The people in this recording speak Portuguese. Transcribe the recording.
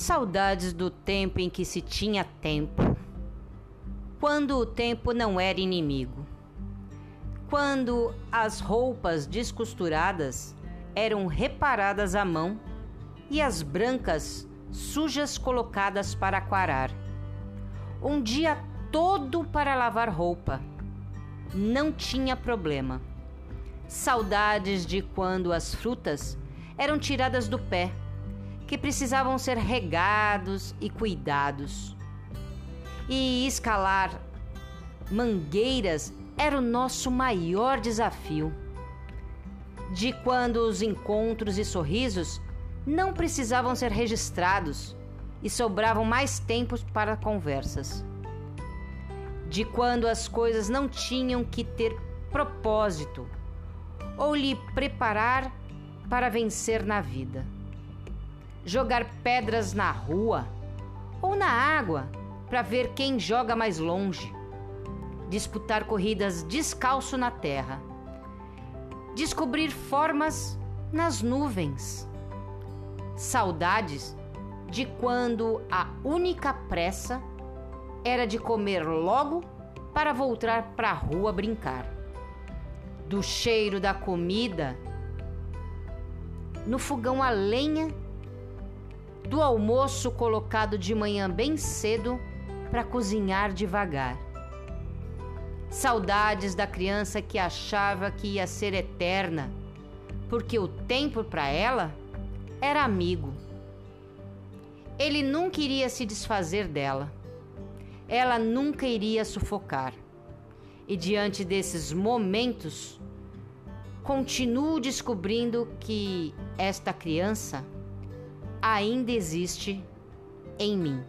Saudades do tempo em que se tinha tempo. Quando o tempo não era inimigo. Quando as roupas descosturadas eram reparadas à mão e as brancas sujas colocadas para aquarar. Um dia todo para lavar roupa. Não tinha problema. Saudades de quando as frutas eram tiradas do pé que precisavam ser regados e cuidados. E escalar mangueiras era o nosso maior desafio. De quando os encontros e sorrisos não precisavam ser registrados e sobravam mais tempo para conversas. De quando as coisas não tinham que ter propósito ou lhe preparar para vencer na vida jogar pedras na rua ou na água para ver quem joga mais longe, disputar corridas descalço na terra, descobrir formas nas nuvens, saudades de quando a única pressa era de comer logo para voltar para a rua brincar, do cheiro da comida no fogão a lenha do almoço colocado de manhã bem cedo para cozinhar devagar. Saudades da criança que achava que ia ser eterna, porque o tempo para ela era amigo. Ele nunca iria se desfazer dela. Ela nunca iria sufocar. E diante desses momentos, continuo descobrindo que esta criança ainda existe em mim.